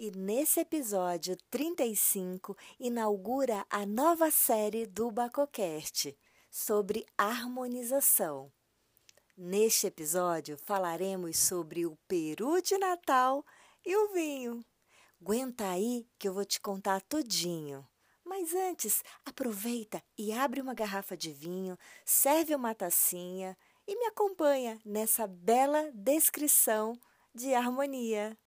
E nesse episódio 35 inaugura a nova série do Bacocast sobre harmonização. Neste episódio falaremos sobre o peru de Natal e o vinho. Aguenta aí que eu vou te contar tudinho. Mas antes, aproveita e abre uma garrafa de vinho, serve uma tacinha e me acompanha nessa bela descrição de harmonia.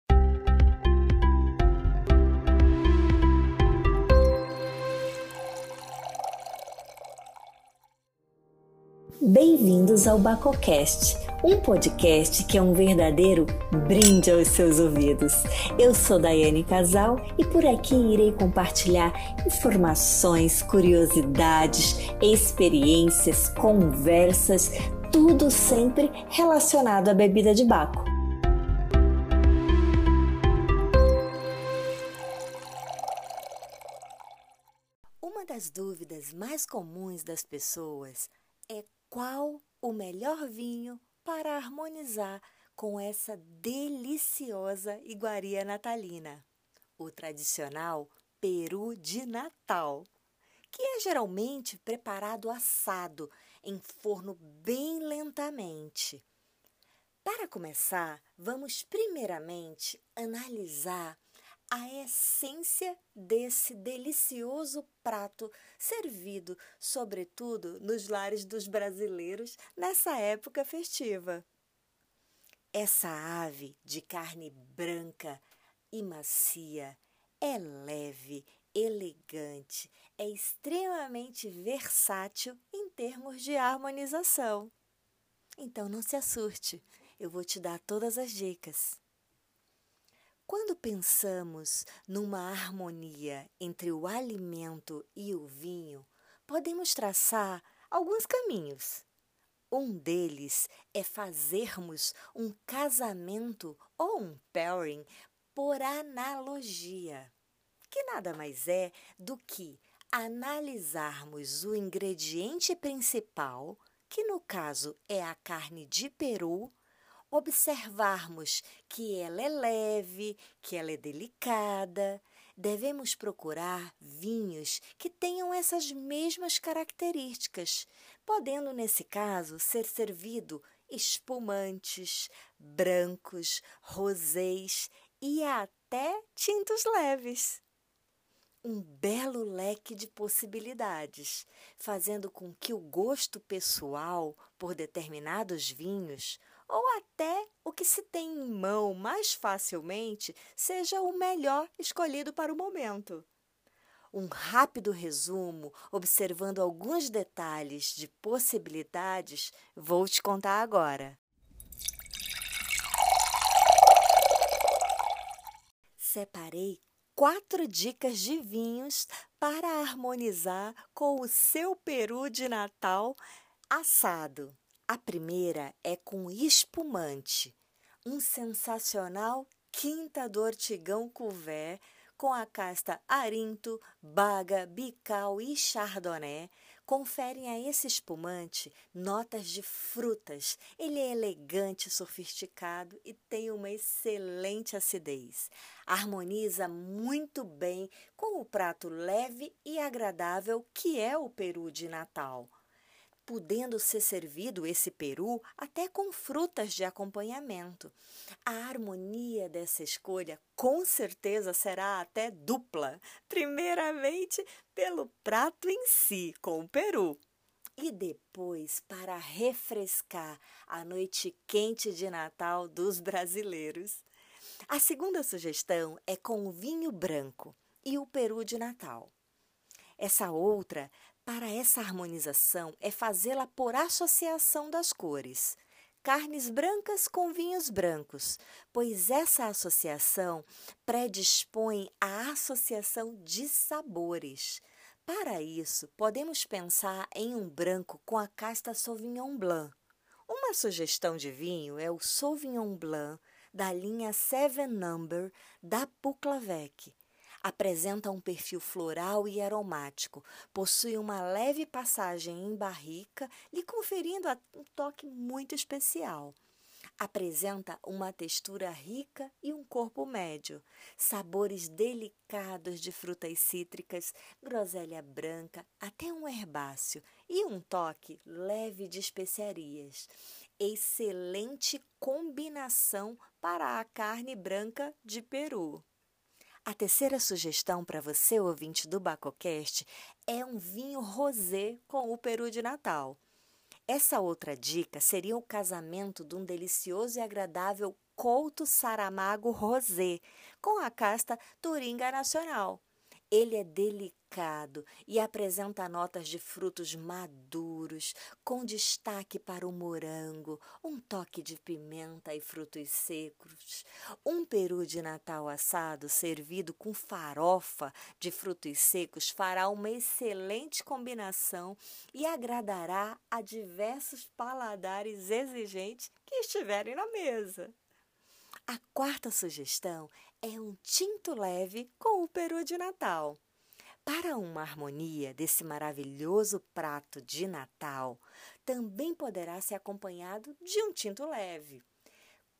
Bem-vindos ao Bacocast, um podcast que é um verdadeiro brinde aos seus ouvidos. Eu sou Daiane Casal e por aqui irei compartilhar informações, curiosidades, experiências, conversas, tudo sempre relacionado à bebida de Baco. Uma das dúvidas mais comuns das pessoas é qual o melhor vinho para harmonizar com essa deliciosa iguaria natalina, o tradicional peru de Natal, que é geralmente preparado assado em forno bem lentamente. Para começar, vamos primeiramente analisar a essência desse delicioso prato servido, sobretudo, nos lares dos brasileiros nessa época festiva. Essa ave de carne branca e macia é leve, elegante, é extremamente versátil em termos de harmonização. Então não se assuste, eu vou te dar todas as dicas. Quando pensamos numa harmonia entre o alimento e o vinho, podemos traçar alguns caminhos. Um deles é fazermos um casamento ou um pairing por analogia, que nada mais é do que analisarmos o ingrediente principal, que no caso é a carne de peru, observarmos que ela é leve, que ela é delicada, devemos procurar vinhos que tenham essas mesmas características, podendo, nesse caso, ser servido espumantes, brancos, rosés e até tintos leves. Um belo leque de possibilidades, fazendo com que o gosto pessoal por determinados vinhos ou até o que se tem em mão mais facilmente seja o melhor escolhido para o momento. Um rápido resumo, observando alguns detalhes de possibilidades, vou te contar agora. Separei quatro dicas de vinhos para harmonizar com o seu peru de Natal assado. A primeira é com espumante, um sensacional Quinta do Ortigão Couvé com a casta Arinto, Baga, Bical e Chardonnay, conferem a esse espumante notas de frutas. Ele é elegante, sofisticado e tem uma excelente acidez. Harmoniza muito bem com o prato leve e agradável que é o peru de Natal podendo ser servido esse peru até com frutas de acompanhamento. A harmonia dessa escolha com certeza será até dupla. Primeiramente, pelo prato em si, com o peru. E depois, para refrescar a noite quente de Natal dos brasileiros. A segunda sugestão é com vinho branco e o peru de Natal. Essa outra para essa harmonização é fazê-la por associação das cores. Carnes brancas com vinhos brancos, pois essa associação predispõe à associação de sabores. Para isso, podemos pensar em um branco com a casta Sauvignon Blanc. Uma sugestão de vinho é o Sauvignon Blanc da linha Seven Number da Puclavec Apresenta um perfil floral e aromático, possui uma leve passagem em barrica, lhe conferindo um toque muito especial. Apresenta uma textura rica e um corpo médio, sabores delicados de frutas cítricas, groselha branca, até um herbáceo e um toque leve de especiarias. Excelente combinação para a carne branca de peru. A terceira sugestão para você, ouvinte do Bacocast, é um vinho rosé com o peru de Natal. Essa outra dica seria o casamento de um delicioso e agradável Couto Saramago Rosé com a casta Turinga Nacional. Ele é delicado e apresenta notas de frutos maduros, com destaque para o morango, um toque de pimenta e frutos secos. Um peru de Natal assado servido com farofa de frutos secos fará uma excelente combinação e agradará a diversos paladares exigentes que estiverem na mesa. A quarta sugestão é um tinto leve com o peru de Natal. Para uma harmonia desse maravilhoso prato de Natal, também poderá ser acompanhado de um tinto leve,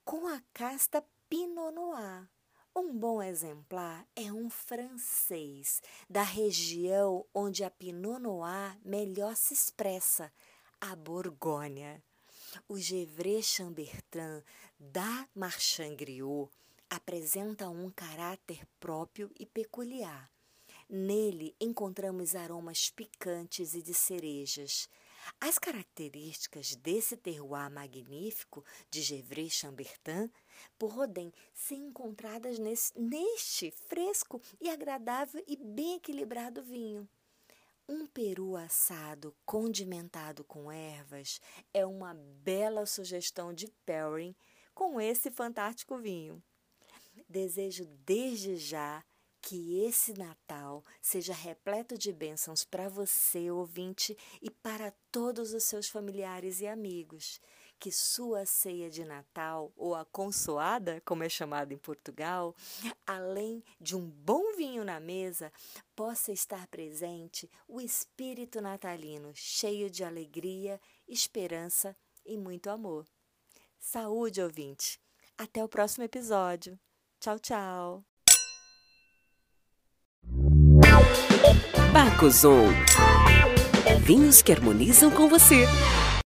com a casta Pinot Noir. Um bom exemplar é um francês, da região onde a Pinot Noir melhor se expressa, a Borgonha. O Gevrey Chambertin da Marchand Griot apresenta um caráter próprio e peculiar. Nele encontramos aromas picantes e de cerejas. As características desse terroir magnífico de Gevrey Chambertin podem ser encontradas nesse, neste fresco e agradável e bem equilibrado vinho. Um peru assado condimentado com ervas é uma bela sugestão de pairing com esse fantástico vinho. Desejo desde já que esse Natal seja repleto de bênçãos para você, ouvinte, e para todos os seus familiares e amigos. Que sua ceia de Natal, ou a consoada, como é chamada em Portugal, além de um bom vinho na mesa, possa estar presente o espírito natalino, cheio de alegria, esperança e muito amor. Saúde, ouvinte! Até o próximo episódio! Tchau, tchau. Bacozon. Vinhos que harmonizam com você.